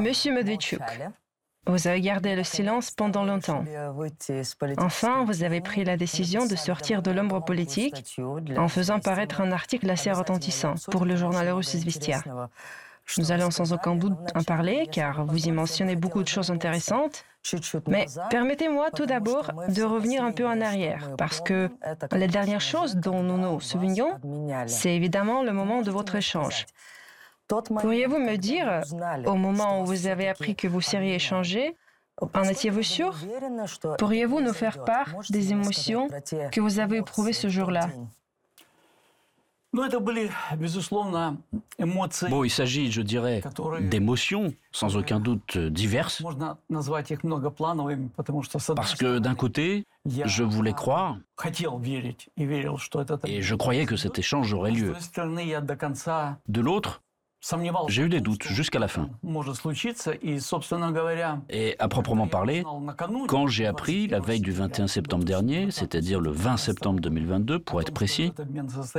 Monsieur Medvedchuk, vous avez gardé le silence pendant longtemps. Enfin, vous avez pris la décision de sortir de l'ombre politique en faisant paraître un article assez retentissant pour le journal russe Izvestia. Nous allons sans aucun doute en parler car vous y mentionnez beaucoup de choses intéressantes. Mais permettez-moi tout d'abord de revenir un peu en arrière parce que la dernière chose dont nous nous souvenions, c'est évidemment le moment de votre échange. Pourriez-vous me dire, au moment où vous avez appris que vous seriez échangé, en étiez-vous sûr? Pourriez-vous nous faire part des émotions que vous avez éprouvées ce jour-là? Bon, il s'agit, je dirais, d'émotions, sans aucun doute diverses. Parce que d'un côté, je voulais croire, et je croyais que cet échange aurait lieu. De l'autre, j'ai eu des doutes jusqu'à la fin. Et à proprement parler, quand j'ai appris la veille du 21 septembre dernier, c'est-à-dire le 20 septembre 2022 pour être précis,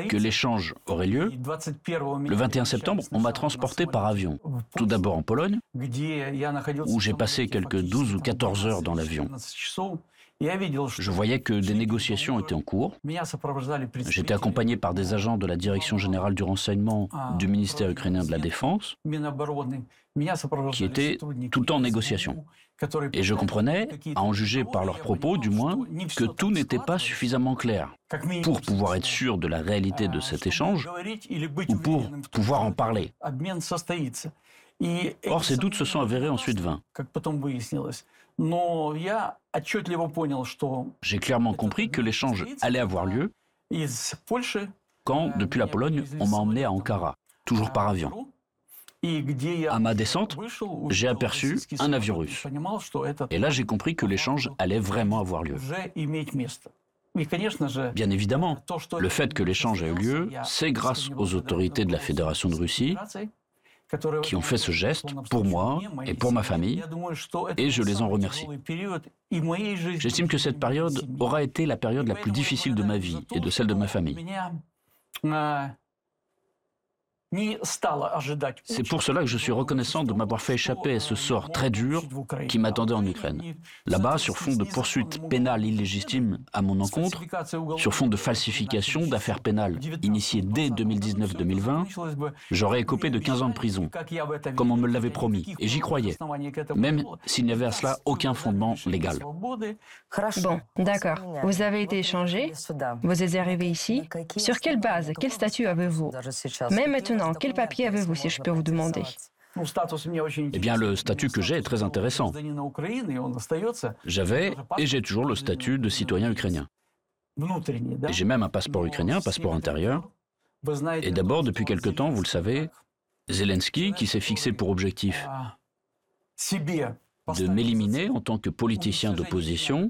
que l'échange aurait lieu, le 21 septembre, on m'a transporté par avion. Tout d'abord en Pologne, où j'ai passé quelques 12 ou 14 heures dans l'avion. Je voyais que des négociations étaient en cours. J'étais accompagné par des agents de la Direction générale du renseignement du ministère ukrainien de la Défense qui étaient tout le temps en négociation. Et je comprenais, à en juger par leurs propos du moins, que tout n'était pas suffisamment clair pour pouvoir être sûr de la réalité de cet échange ou pour pouvoir en parler. Or, ces doutes se sont avérés ensuite vains. J'ai clairement compris que l'échange allait avoir lieu quand, depuis la Pologne, on m'a emmené à Ankara, toujours par avion. À ma descente, j'ai aperçu un avion russe. Et là, j'ai compris que l'échange allait vraiment avoir lieu. Bien évidemment, le fait que l'échange ait eu lieu, c'est grâce aux autorités de la Fédération de Russie qui ont fait ce geste pour moi et pour ma famille, et je les en remercie. J'estime que cette période aura été la période la plus difficile de ma vie et de celle de ma famille. C'est pour cela que je suis reconnaissant de m'avoir fait échapper à ce sort très dur qui m'attendait en Ukraine. Là-bas, sur fond de poursuites pénales illégitimes à mon encontre, sur fond de falsification d'affaires pénales initiées dès 2019-2020, j'aurais écopé de 15 ans de prison, comme on me l'avait promis, et j'y croyais, même s'il n'y avait à cela aucun fondement légal. Bon, d'accord. Vous avez été échangé, vous êtes arrivé ici. Sur quelle base, quel statut avez-vous? Même maintenant, quel papier avez-vous, si je peux vous demander? Eh bien, le statut que j'ai est très intéressant. J'avais et j'ai toujours le statut de citoyen ukrainien. Et j'ai même un passeport ukrainien, un passeport intérieur. Et d'abord, depuis quelque temps, vous le savez, Zelensky, qui s'est fixé pour objectif de m'éliminer en tant que politicien d'opposition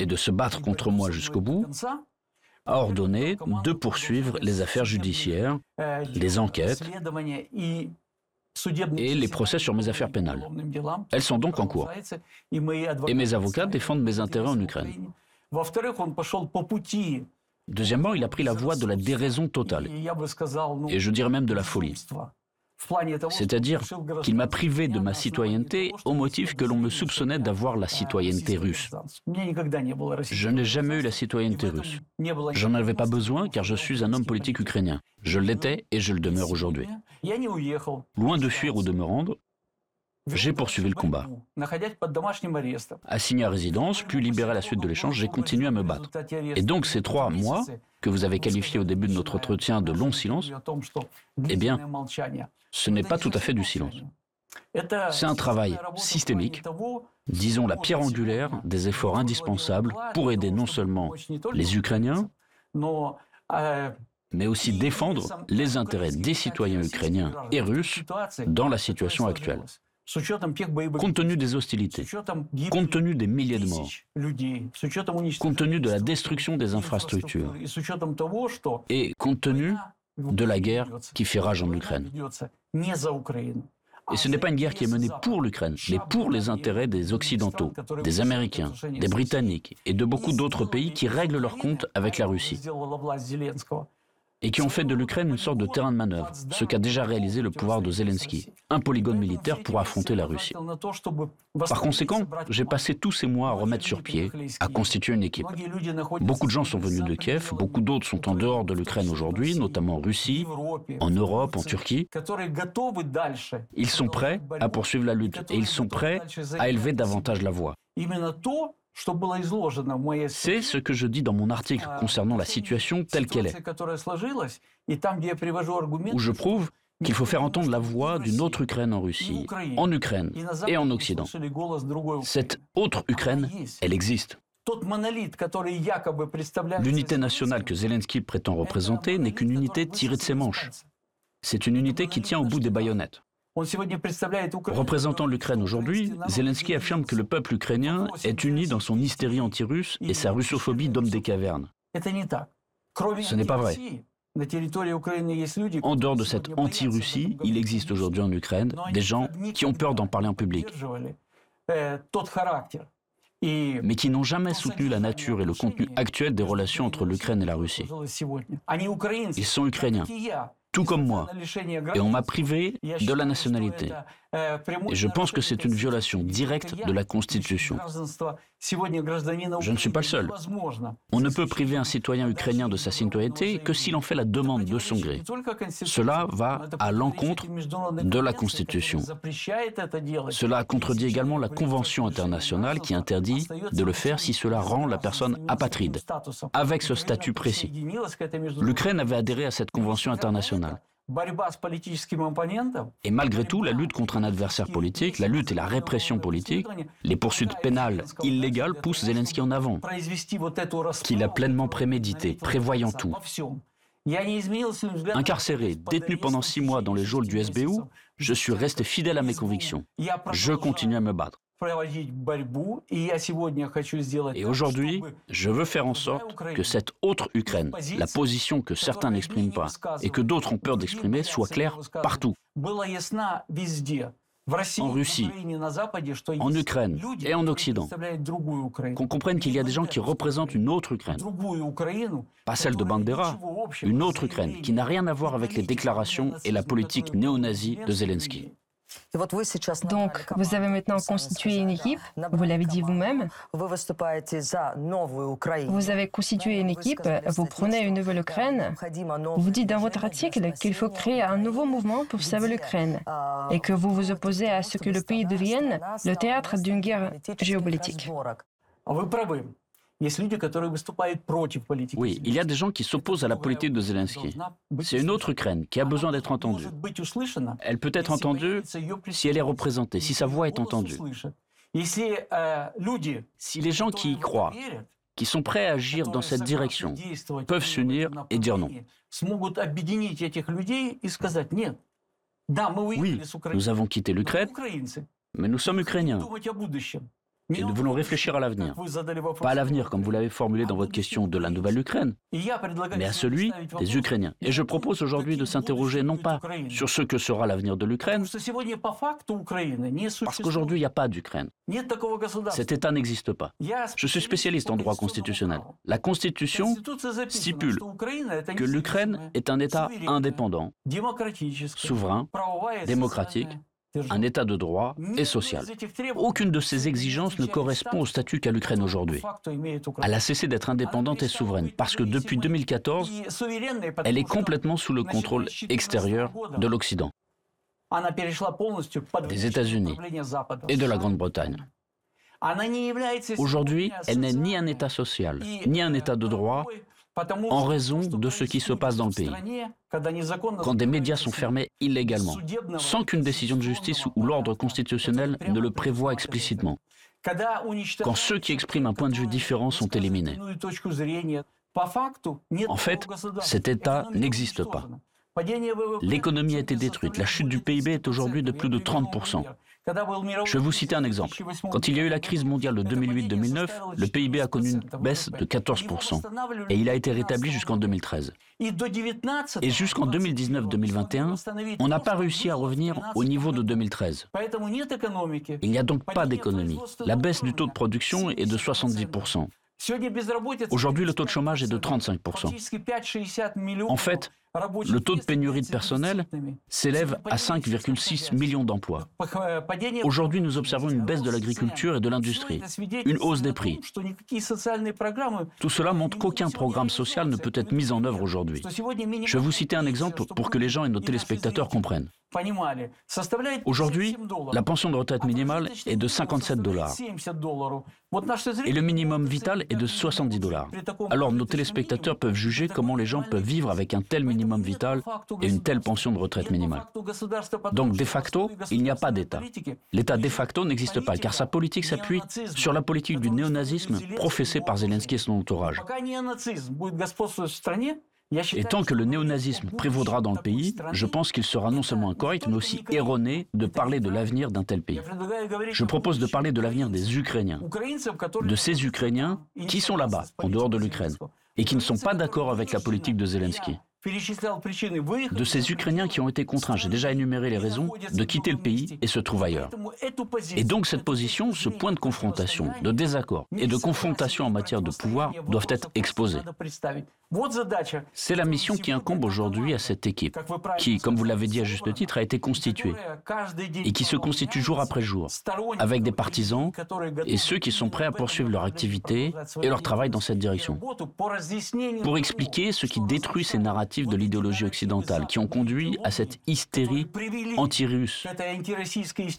et de se battre contre moi jusqu'au bout, a ordonné de poursuivre les affaires judiciaires, les enquêtes et les procès sur mes affaires pénales. Elles sont donc en cours. Et mes avocats défendent mes intérêts en Ukraine. Deuxièmement, il a pris la voie de la déraison totale, et je dirais même de la folie. C'est-à-dire qu'il m'a privé de ma citoyenneté au motif que l'on me soupçonnait d'avoir la citoyenneté russe. Je n'ai jamais eu la citoyenneté russe. J'en avais pas besoin car je suis un homme politique ukrainien. Je l'étais et je le demeure aujourd'hui. Loin de fuir ou de me rendre, j'ai poursuivi le combat. Assigné à résidence, puis libéré à la suite de l'échange, j'ai continué à me battre. Et donc ces trois mois, que vous avez qualifiés au début de notre entretien de long silence, eh bien, ce n'est pas tout à fait du silence. C'est un travail systémique, disons la pierre angulaire des efforts indispensables pour aider non seulement les Ukrainiens, mais aussi défendre les intérêts des citoyens ukrainiens et russes dans la situation actuelle. Compte tenu des hostilités, compte tenu des milliers de morts, compte tenu de la destruction des infrastructures. et compte tenu de la guerre qui fait rage en Ukraine. Et ce n'est pas une guerre qui est menée pour l'Ukraine, mais pour les intérêts des Occidentaux, des Américains, des Britanniques et de beaucoup d'autres pays qui règlent leurs comptes avec la Russie. Et qui ont fait de l'Ukraine une sorte de terrain de manœuvre, ce qu'a déjà réalisé le pouvoir de Zelensky, un polygone militaire pour affronter la Russie. Par conséquent, j'ai passé tous ces mois à remettre sur pied, à constituer une équipe. Beaucoup de gens sont venus de Kiev, beaucoup d'autres sont en dehors de l'Ukraine aujourd'hui, notamment en Russie, en Europe, en Turquie. Ils sont prêts à poursuivre la lutte et ils sont prêts à élever davantage la voix. C'est ce que je dis dans mon article concernant la situation telle qu'elle est, où je prouve qu'il faut faire entendre la voix d'une autre Ukraine en Russie, en Ukraine et en Occident. Cette autre Ukraine, elle existe. L'unité nationale que Zelensky prétend représenter n'est qu'une unité tirée de ses manches. C'est une unité qui tient au bout des baïonnettes. Représentant l'Ukraine aujourd'hui, Zelensky affirme que le peuple ukrainien est uni dans son hystérie anti-russe et sa russophobie d'homme des cavernes. Ce n'est pas vrai. En dehors de cette anti-Russie, il existe aujourd'hui en Ukraine des gens qui ont peur d'en parler en public, mais qui n'ont jamais soutenu la nature et le contenu actuel des relations entre l'Ukraine et la Russie. Ils sont ukrainiens tout comme moi. Et on m'a privé de la nationalité. Et je pense que c'est une violation directe de la Constitution. Je ne suis pas le seul. On ne peut priver un citoyen ukrainien de sa citoyenneté que s'il en fait la demande de son gré. Cela va à l'encontre de la Constitution. Cela contredit également la Convention internationale qui interdit de le faire si cela rend la personne apatride, avec ce statut précis. L'Ukraine avait adhéré à cette Convention internationale. Et malgré tout, la lutte contre un adversaire politique, la lutte et la répression politique, les poursuites pénales illégales poussent Zelensky en avant, qu'il a pleinement prémédité, prévoyant tout. Incarcéré, détenu pendant six mois dans les geôles du SBU, je suis resté fidèle à mes convictions. Je continue à me battre. Et aujourd'hui, je veux faire en sorte que cette autre Ukraine, la position que certains n'expriment pas et que d'autres ont peur d'exprimer, soit claire partout. En Russie, en Ukraine et en Occident. Qu'on comprenne qu'il y a des gens qui représentent une autre Ukraine. Pas celle de Bandera, une autre Ukraine qui n'a rien à voir avec les déclarations et la politique néo-nazie de Zelensky. Donc, vous avez maintenant constitué une équipe, vous l'avez dit vous-même. Vous avez constitué une équipe, vous prenez une nouvelle Ukraine. Vous dites dans votre article qu'il faut créer un nouveau mouvement pour sauver l'Ukraine. et que vous vous opposez à ce que le pays devienne le théâtre d'une guerre géopolitique. Oui, il y a des gens qui s'opposent à la politique de Zelensky. C'est une autre Ukraine qui a besoin d'être entendue. Elle peut être entendue si elle est représentée, si sa voix est entendue. Si les gens qui y croient, qui sont prêts à agir dans cette direction, peuvent s'unir et dire non. Oui, nous avons quitté l'Ukraine, mais nous sommes ukrainiens. Et nous voulons réfléchir à l'avenir. Pas à l'avenir, comme vous l'avez formulé dans votre question, de la Nouvelle-Ukraine, mais à celui des Ukrainiens. Et je propose aujourd'hui de s'interroger non pas sur ce que sera l'avenir de l'Ukraine, parce qu'aujourd'hui il n'y a pas d'Ukraine. Cet État n'existe pas. Je suis spécialiste en droit constitutionnel. La Constitution stipule que l'Ukraine est un État indépendant, souverain, démocratique, un état de droit et social. Aucune de ces exigences ne correspond au statut qu'a l'Ukraine aujourd'hui. Elle a cessé d'être indépendante et souveraine parce que depuis 2014, elle est complètement sous le contrôle extérieur de l'Occident, des États-Unis et de la Grande-Bretagne. Aujourd'hui, elle n'est ni un État social, ni un État de droit, en raison de ce qui se passe dans le pays. Quand des médias sont fermés illégalement, sans qu'une décision de justice ou l'ordre constitutionnel ne le prévoit explicitement. Quand ceux qui expriment un point de vue différent sont éliminés. En fait, cet État n'existe pas. L'économie a été détruite. La chute du PIB est aujourd'hui de plus de 30%. Je vais vous citer un exemple. Quand il y a eu la crise mondiale de 2008-2009, le PIB a connu une baisse de 14% et il a été rétabli jusqu'en 2013. Et jusqu'en 2019-2021, on n'a pas réussi à revenir au niveau de 2013. Il n'y a donc pas d'économie. La baisse du taux de production est de 70%. Aujourd'hui, le taux de chômage est de 35%. En fait, le taux de pénurie de personnel s'élève à 5,6 millions d'emplois. Aujourd'hui, nous observons une baisse de l'agriculture et de l'industrie, une hausse des prix. Tout cela montre qu'aucun programme social ne peut être mis en œuvre aujourd'hui. Je vais vous citer un exemple pour que les gens et nos téléspectateurs comprennent. Aujourd'hui, la pension de retraite minimale est de 57 dollars et le minimum vital est de 70 dollars. Alors nos téléspectateurs peuvent juger comment les gens peuvent vivre avec un tel minimum vital et une telle pension de retraite minimale. Donc de facto, il n'y a pas d'État. L'État de facto n'existe pas car sa politique s'appuie sur la politique du néonazisme professée par Zelensky et son entourage. Et tant que le néonazisme prévaudra dans le pays, je pense qu'il sera non seulement incorrect, mais aussi erroné de parler de l'avenir d'un tel pays. Je propose de parler de l'avenir des Ukrainiens, de ces Ukrainiens qui sont là-bas, en dehors de l'Ukraine, et qui ne sont pas d'accord avec la politique de Zelensky de ces Ukrainiens qui ont été contraints, j'ai déjà énuméré les raisons, de quitter le pays et se trouvent ailleurs. Et donc cette position, ce point de confrontation, de désaccord et de confrontation en matière de pouvoir doivent être exposés. C'est la mission qui incombe aujourd'hui à cette équipe, qui, comme vous l'avez dit à juste titre, a été constituée et qui se constitue jour après jour, avec des partisans et ceux qui sont prêts à poursuivre leur activité et leur travail dans cette direction, pour expliquer ce qui détruit ces de l'idéologie occidentale, qui ont conduit à cette hystérie anti-russe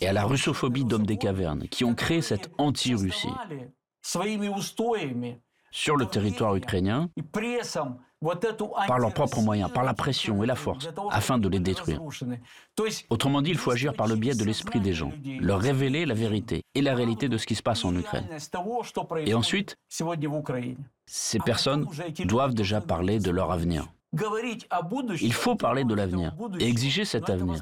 et à la russophobie d'hommes des cavernes, qui ont créé cette anti-Russie sur le territoire ukrainien par leurs propres moyens, par la pression et la force, afin de les détruire. Autrement dit, il faut agir par le biais de l'esprit des gens, leur révéler la vérité et la réalité de ce qui se passe en Ukraine. Et ensuite, ces personnes doivent déjà parler de leur avenir. Il faut parler de l'avenir et exiger cet avenir.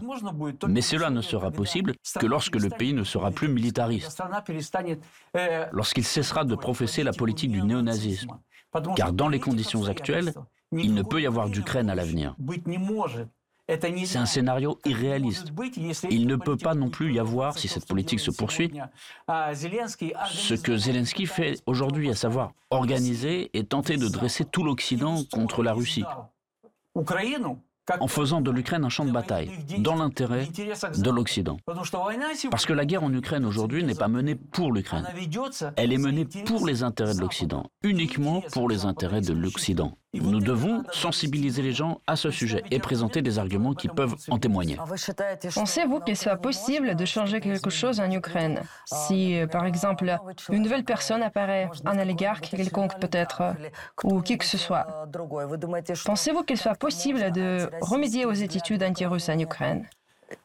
Mais cela ne sera possible que lorsque le pays ne sera plus militariste, э, lorsqu'il cessera de professer la politique du néonazisme. Car dans les conditions actuelles, il ne peut y avoir d'Ukraine à l'avenir. C'est un scénario irréaliste. Il ne peut pas non plus y avoir, si cette politique se poursuit, ce que Zelensky fait aujourd'hui, à savoir organiser et tenter de dresser tout l'Occident contre la Russie en faisant de l'Ukraine un champ de bataille, dans l'intérêt de l'Occident. Parce que la guerre en Ukraine aujourd'hui n'est pas menée pour l'Ukraine. Elle est menée pour les intérêts de l'Occident, uniquement pour les intérêts de l'Occident. Nous devons sensibiliser les gens à ce sujet et présenter des arguments qui peuvent en témoigner. Pensez-vous qu'il soit possible de changer quelque chose en Ukraine? Si, euh, par exemple, une nouvelle personne apparaît, un oligarque quelconque peut-être, ou qui que ce soit, pensez-vous qu'il soit possible de remédier aux attitudes anti-russes en Ukraine?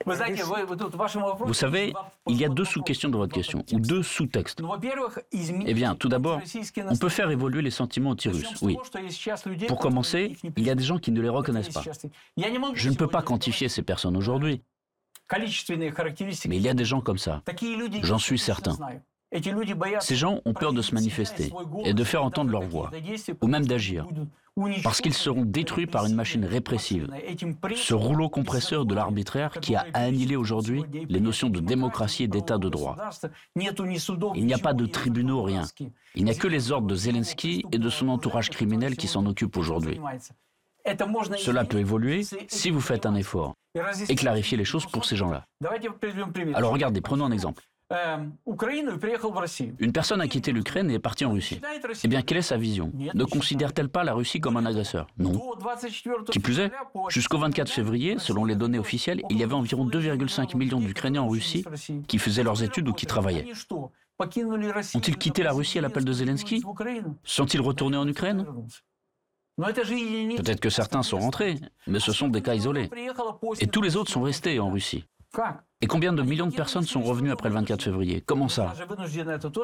Vous savez, il y a deux sous-questions dans votre question, ou deux sous-textes. Eh bien, tout d'abord, on peut faire évoluer les sentiments anti-russes, oui. Pour commencer, il y a des gens qui ne les reconnaissent pas. Je ne peux pas quantifier ces personnes aujourd'hui, mais il y a des gens comme ça. J'en suis certain. Ces gens ont peur de se manifester et de faire entendre leur voix, ou même d'agir parce qu'ils seront détruits par une machine répressive. Ce rouleau compresseur de l'arbitraire qui a annihilé aujourd'hui les notions de démocratie et d'état de droit. Il n'y a pas de tribunaux, rien. Il n'y a que les ordres de Zelensky et de son entourage criminel qui s'en occupent aujourd'hui. Cela peut évoluer si vous faites un effort et clarifier les choses pour ces gens-là. Alors regardez, prenons un exemple. Une personne a quitté l'Ukraine et est partie en Russie. Eh bien, quelle est sa vision? Ne considère-t-elle pas la Russie comme un agresseur? Non. Qui plus est, jusqu'au 24 février, selon les données officielles, il y avait environ 2,5 millions d'Ukrainiens en Russie qui faisaient leurs études ou qui travaillaient. Ont-ils quitté la Russie à l'appel de Zelensky Sont-ils retournés en Ukraine? Peut-être que certains sont rentrés, mais ce sont des cas isolés. Et tous les autres sont restés en Russie. Et combien de millions de personnes sont revenues après le 24 février Comment ça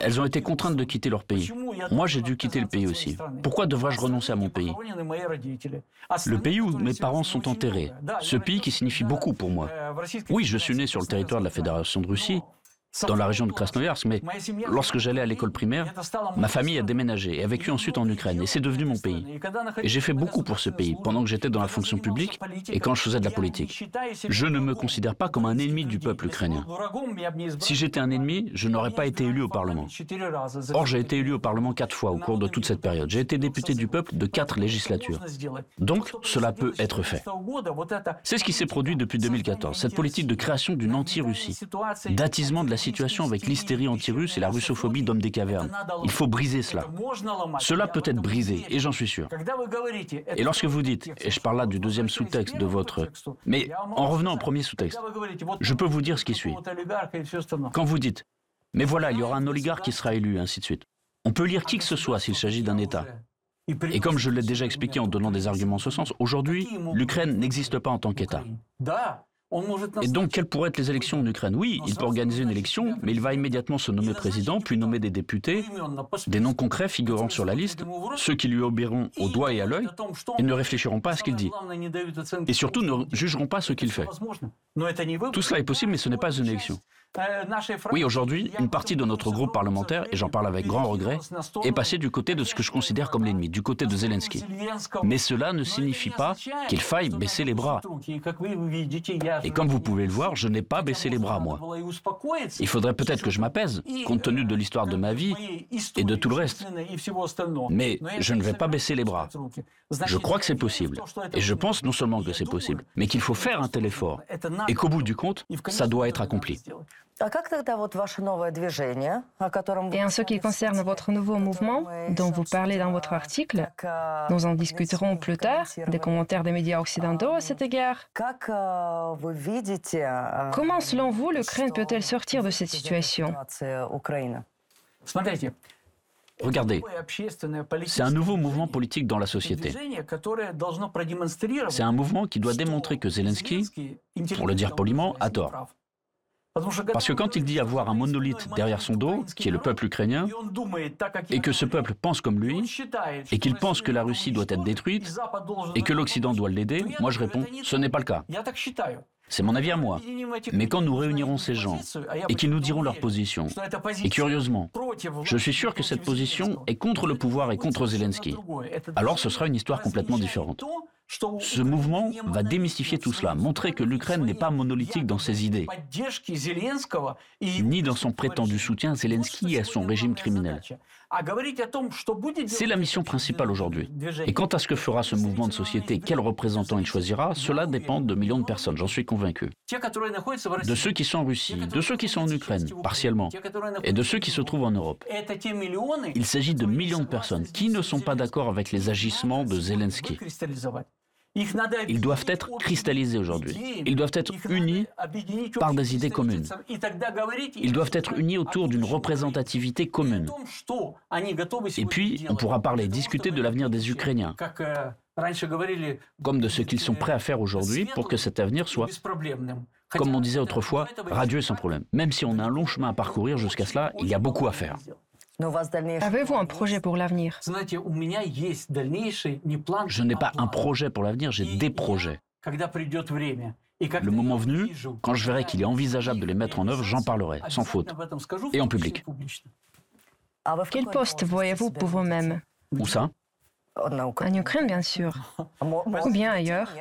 Elles ont été contraintes de quitter leur pays. Moi, j'ai dû quitter le pays aussi. Pourquoi devrais-je renoncer à mon pays Le pays où mes parents sont enterrés. Ce pays qui signifie beaucoup pour moi. Oui, je suis né sur le territoire de la Fédération de Russie, dans la région de Krasnoyarsk, mais lorsque j'allais à l'école primaire, ma famille a déménagé et a vécu ensuite en Ukraine, et c'est devenu mon pays. Et j'ai fait beaucoup pour ce pays pendant que j'étais dans la fonction publique et quand je faisais de la politique. Je ne me considère pas comme un ennemi du peuple ukrainien. Si j'étais un ennemi, je n'aurais pas été élu au Parlement. Or, j'ai été élu au Parlement quatre fois au cours de toute cette période. J'ai été député du peuple de quatre législatures. Donc, cela peut être fait. C'est ce qui s'est produit depuis 2014, cette politique de création d'une anti-Russie, d'attisement de la situation avec l'hystérie anti-russe et la russophobie d'hommes des cavernes. Il faut briser cela. Cela peut être brisé, et j'en suis sûr. Et lorsque vous dites, et je parle là du deuxième sous-texte de votre... Mais en revenant au premier sous-texte, je peux vous dire ce qui suit. Quand vous dites, mais voilà, il y aura un oligarque qui sera élu, ainsi de suite. On peut lire qui que ce soit s'il s'agit d'un État. Et comme je l'ai déjà expliqué en donnant des arguments en ce sens, aujourd'hui, l'Ukraine n'existe pas en tant qu'État. Et donc, quelles pourraient être les élections en Ukraine? Oui, il peut organiser une élection, mais il va immédiatement se nommer président, puis nommer des députés, des noms concrets figurant sur la liste, ceux qui lui obéiront au doigt et à l'œil, et ne réfléchiront pas à ce qu'il dit. Et surtout, ne jugeront pas ce qu'il fait. Tout cela est possible, mais ce n'est pas une élection. Oui, aujourd'hui, une partie de notre groupe parlementaire, et j'en parle avec grand regret, est passée du côté de ce que je considère comme l'ennemi, du côté de Zelensky. Mais cela ne signifie pas qu'il faille baisser les bras. Et comme vous pouvez le voir, je n'ai pas baissé les bras, moi. Il faudrait peut-être que je m'apaise, compte tenu de l'histoire de ma vie et de tout le reste. Mais je ne vais pas baisser les bras. Je crois que c'est possible. Et je pense non seulement que c'est possible, mais qu'il faut faire un tel effort. Et qu'au bout du compte, ça doit être accompli. Et en ce qui concerne votre nouveau mouvement, dont vous parlez dans votre article, nous en discuterons plus tard, des commentaires des médias occidentaux à cet égard. Comment, selon vous, l'Ukraine peut-elle sortir de cette situation? Regardez, c'est un nouveau mouvement politique dans la société. C'est un mouvement qui doit démontrer que Zelensky, pour le dire poliment, a tort. Parce que quand il dit avoir un monolithe derrière son dos, qui est le peuple ukrainien, et que ce peuple pense comme lui, et qu'il pense que la Russie doit être détruite, et que l'Occident doit l'aider, moi je réponds, ce n'est pas le cas. C'est mon avis à moi. Mais quand nous réunirons ces gens et qu'ils nous diront leur position, et curieusement, je suis sûr que cette position est contre le pouvoir et contre Zelensky, alors ce sera une histoire complètement différente. Ce mouvement va démystifier tout cela, montrer que l'Ukraine n'est pas monolithique dans ses idées, ni dans son prétendu soutien à Zelensky et à son régime criminel. C'est la mission principale aujourd'hui. Et quant à ce que fera ce mouvement de société, quel représentant il choisira, cela dépend de millions de personnes, j'en suis convaincu. De ceux qui sont en Russie, de ceux qui sont en Ukraine, partiellement, et de ceux qui se trouvent en Europe. Il s'agit de millions de personnes qui ne sont pas d'accord avec les agissements de Zelensky. Ils doivent être cristallisés aujourd'hui. Ils doivent être unis par des idées communes. Ils doivent être unis autour d'une représentativité commune. Et puis, on pourra parler, discuter de l'avenir des Ukrainiens, comme de ce qu'ils sont prêts à faire aujourd'hui pour que cet avenir soit, comme on disait autrefois, radieux sans problème. Même si on a un long chemin à parcourir jusqu'à cela, il y a beaucoup à faire. Avez-vous un projet pour l'avenir? Je n'ai pas un projet pour l'avenir, j'ai des projets. Le moment venu, quand je verrai qu'il est envisageable de les mettre en œuvre, j'en parlerai, sans faute, et en public. Quel poste voyez-vous pour vous-même? Où ça? En Ukraine, bien sûr. Ou bien ailleurs?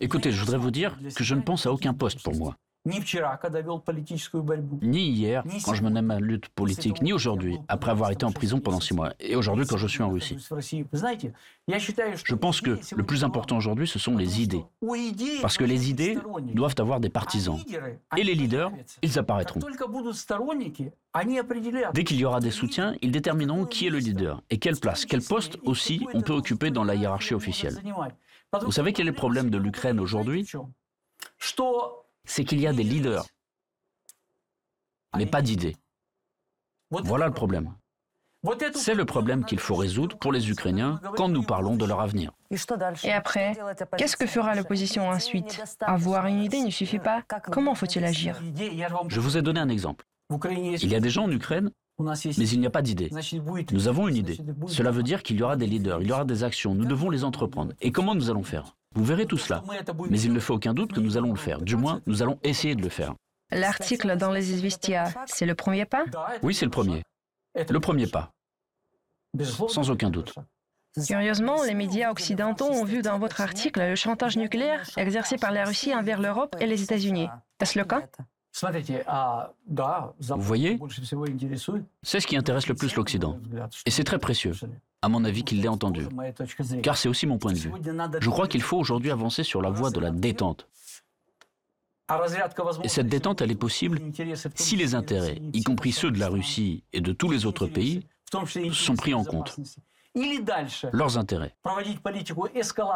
Écoutez, je voudrais vous dire que je ne pense à aucun poste pour moi. Ni hier, quand je menais ma lutte politique, ni aujourd'hui, après avoir été en prison pendant six mois, et aujourd'hui quand je suis en Russie. Je pense que le plus important aujourd'hui, ce sont les idées. Parce que les idées doivent avoir des partisans. Et les leaders, ils apparaîtront. Dès qu'il y aura des soutiens, ils détermineront qui est le leader et quelle place, quel poste aussi on peut occuper dans la hiérarchie officielle. Vous savez quel est le problème de l'Ukraine aujourd'hui? C'est qu'il y a des leaders, mais pas d'idées. Voilà le problème. C'est le problème qu'il faut résoudre pour les Ukrainiens quand nous parlons de leur avenir. Et après, qu'est-ce que fera l'opposition ensuite Avoir une idée ne suffit pas. Comment faut-il agir Je vous ai donné un exemple. Il y a des gens en Ukraine, mais il n'y a pas d'idée. Nous avons une idée. Cela veut dire qu'il y aura des leaders, il y aura des actions, nous devons les entreprendre. Et comment nous allons faire? Vous verrez tout cela. Mais il ne fait aucun doute que nous allons le faire. Du moins, nous allons essayer de le faire. L'article dans les Izvestia, c'est le premier pas? Oui, c'est le premier. Le premier pas. Sans aucun doute. Curieusement, les médias occidentaux ont vu dans votre article le chantage nucléaire exercé par la Russie envers l'Europe et les États-Unis. Est-ce le cas? Vous voyez, c'est ce qui intéresse le plus l'Occident. Et c'est très précieux, à mon avis, qu'il l'ait entendu. Car c'est aussi mon point de vue. Je crois qu'il faut aujourd'hui avancer sur la voie de la détente. Et cette détente, elle est possible si les intérêts, y compris ceux de la Russie et de tous les autres pays, sont pris en compte leurs intérêts,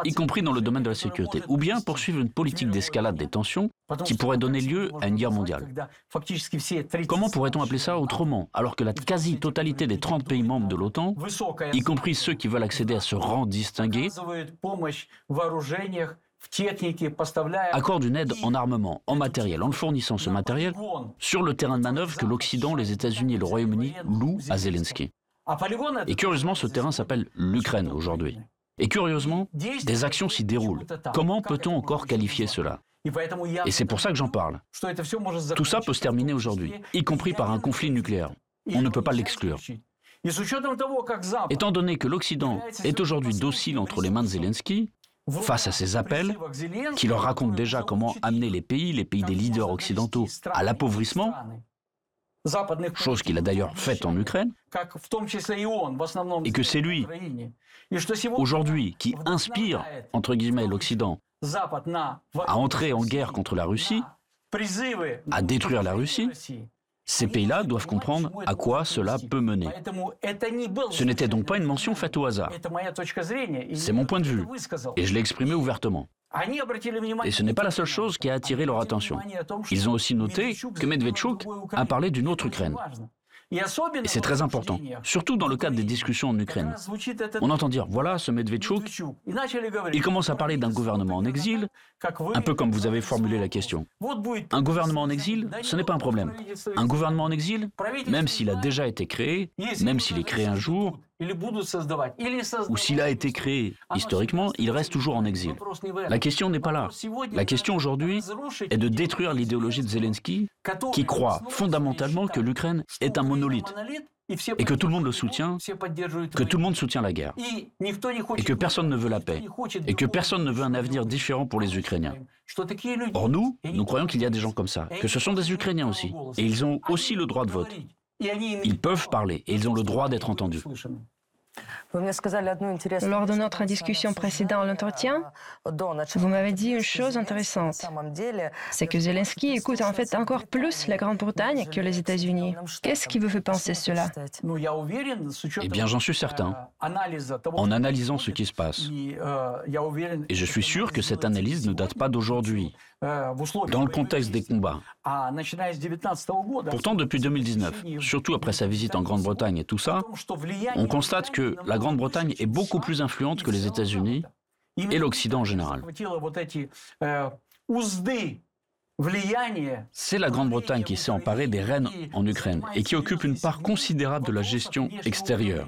y compris dans le domaine de la sécurité, ou bien poursuivre une politique d'escalade des tensions qui pourrait donner lieu à une guerre mondiale. Comment pourrait-on appeler ça autrement, alors que la quasi-totalité des 30 pays membres de l'OTAN, y compris ceux qui veulent accéder à ce rang distingué, accordent une aide en armement, en matériel, en fournissant ce matériel sur le terrain de manœuvre que l'Occident, les États-Unis et le Royaume-Uni louent à Zelensky. Et curieusement, ce terrain s'appelle l'Ukraine aujourd'hui. Et curieusement, des actions s'y déroulent. Comment peut-on encore qualifier cela Et c'est pour ça que j'en parle. Tout ça peut se terminer aujourd'hui, y compris par un conflit nucléaire. On ne peut pas l'exclure. Étant donné que l'Occident est aujourd'hui docile entre les mains de Zelensky, face à ces appels, qui leur racontent déjà comment amener les pays, les pays des leaders occidentaux, à l'appauvrissement, chose qu'il a d'ailleurs faite en Ukraine, et que c'est lui, aujourd'hui, qui inspire, entre guillemets, l'Occident à entrer en guerre contre la Russie, à détruire la Russie, ces pays-là doivent comprendre à quoi cela peut mener. Ce n'était donc pas une mention faite au hasard. C'est mon point de vue, et je l'ai exprimé ouvertement. Et ce n'est pas la seule chose qui a attiré leur attention. Ils ont aussi noté que Medvedchuk a parlé d'une autre Ukraine. Et c'est très important, surtout dans le cadre des discussions en Ukraine. On entend dire, voilà, ce Medvedchuk, il commence à parler d'un gouvernement en exil, un peu comme vous avez formulé la question. Un gouvernement en exil, ce n'est pas un problème. Un gouvernement en exil, même s'il a déjà été créé, même s'il est créé un jour, ou s'il a été créé historiquement, il reste toujours en exil. La question n'est pas là. La question aujourd'hui est de détruire l'idéologie de Zelensky qui croit fondamentalement que l'Ukraine est un monolithe et que tout le monde le soutient, que tout le monde soutient la guerre, et que personne ne veut la paix, et que personne ne veut un avenir différent pour les Ukrainiens. Or nous, nous croyons qu'il y a des gens comme ça, que ce sont des Ukrainiens aussi, et ils ont aussi le droit de vote. Ils peuvent parler et ils ont le droit d'être entendus. Lors de notre discussion précédente à l'entretien, vous m'avez dit une chose intéressante. C'est que Zelensky écoute en fait encore plus la Grande-Bretagne que les États-Unis. Qu'est-ce qui vous fait penser cela? Eh bien, j'en suis certain. En analysant ce qui se passe. Et je suis sûr que cette analyse ne date pas d'aujourd'hui, dans le contexte des combats. Pourtant, depuis 2019, surtout après sa visite en Grande-Bretagne et tout ça, on constate que la Grande-Bretagne est beaucoup plus influente que les États-Unis et l'Occident en général. C'est la Grande-Bretagne qui s'est emparée des rênes en Ukraine et qui occupe une part considérable de la gestion extérieure.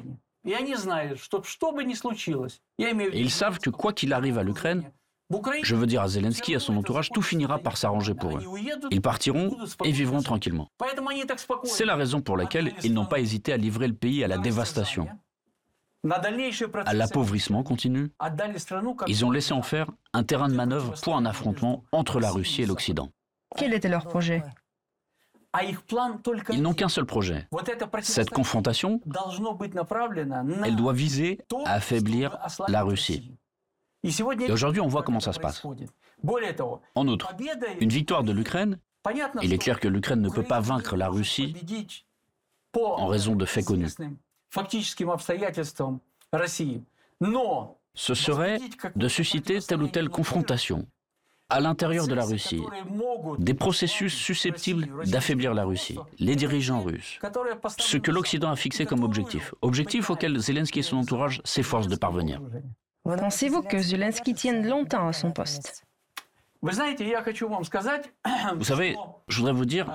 Ils savent que quoi qu'il arrive à l'Ukraine, je veux dire à Zelensky et à son entourage, tout finira par s'arranger pour eux. Ils partiront et vivront tranquillement. C'est la raison pour laquelle ils n'ont pas hésité à livrer le pays à la dévastation, à l'appauvrissement continu. Ils ont laissé en faire un terrain de manœuvre pour un affrontement entre la Russie et l'Occident. Quel était leur projet Ils n'ont qu'un seul projet. Cette confrontation, elle doit viser à affaiblir la Russie. Et aujourd'hui, on voit comment ça se passe. En outre, une victoire de l'Ukraine, il est clair que l'Ukraine ne peut pas vaincre la Russie en raison de faits connus. Ce serait de susciter telle ou telle confrontation à l'intérieur de la Russie, des processus susceptibles d'affaiblir la Russie, les dirigeants russes, ce que l'Occident a fixé comme objectif, objectif auquel Zelensky et son entourage s'efforcent de parvenir. Pensez-vous que Zelensky tienne longtemps à son poste? Vous savez, je voudrais vous dire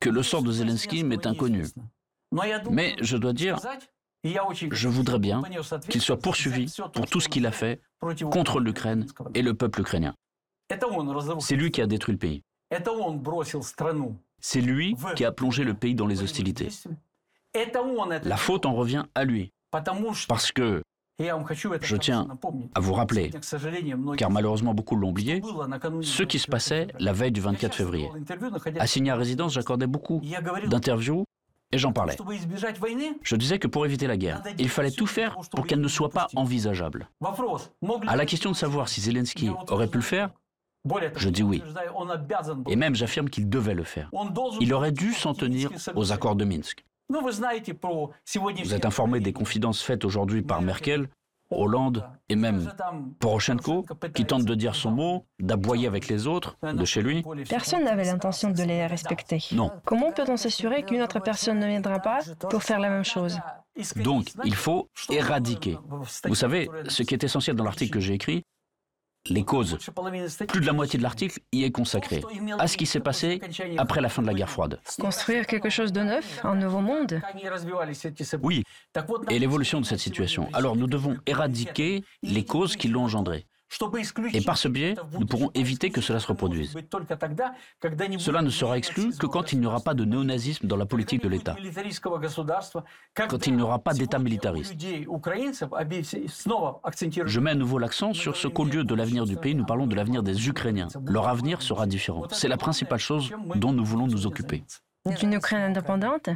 que le sort de Zelensky m'est inconnu. Mais je dois dire, je voudrais bien qu'il soit poursuivi pour tout ce qu'il a fait contre l'Ukraine et le peuple ukrainien. C'est lui qui a détruit le pays. C'est lui qui a plongé le pays dans les hostilités. La faute en revient à lui. Parce que, je tiens à vous rappeler, car malheureusement beaucoup l'ont oublié, ce qui se passait la veille du 24 février. Assigné à résidence, j'accordais beaucoup d'interviews et j'en parlais. Je disais que pour éviter la guerre, il fallait tout faire pour qu'elle ne soit pas envisageable. À la question de savoir si Zelensky aurait pu le faire, je dis oui. Et même j'affirme qu'il devait le faire. Il aurait dû s'en tenir aux accords de Minsk. Vous êtes informé des confidences faites aujourd'hui par Merkel, Hollande et même Poroshenko, qui tente de dire son mot, d'aboyer avec les autres, de chez lui. Personne n'avait l'intention de les respecter. Non. Comment peut-on s'assurer qu'une autre personne ne viendra pas pour faire la même chose Donc, il faut éradiquer. Vous savez, ce qui est essentiel dans l'article que j'ai écrit, les causes. Plus de la moitié de l'article y est consacré à ce qui s'est passé après la fin de la guerre froide. Construire quelque chose de neuf, un nouveau monde Oui, et l'évolution de cette situation. Alors nous devons éradiquer les causes qui l'ont engendré. Et par ce biais, nous pourrons éviter que cela se reproduise. Cela ne sera exclu que quand il n'y aura pas de néonazisme dans la politique de l'État, quand il n'y aura pas d'État militariste. Je mets à nouveau l'accent sur ce qu'au lieu de l'avenir du pays, nous parlons de l'avenir des Ukrainiens. Leur avenir sera différent. C'est la principale chose dont nous voulons nous occuper. Ukraine indépendante?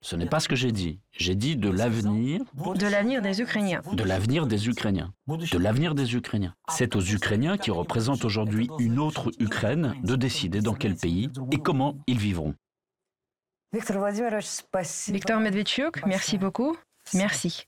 Ce n'est pas ce que j'ai dit. J'ai dit de l'avenir. De l'avenir des Ukrainiens. De l'avenir des Ukrainiens. De l'avenir des Ukrainiens. C'est aux Ukrainiens qui représentent aujourd'hui une autre Ukraine de décider dans quel pays et comment ils vivront. Victor Medvedchuk, merci beaucoup. Merci.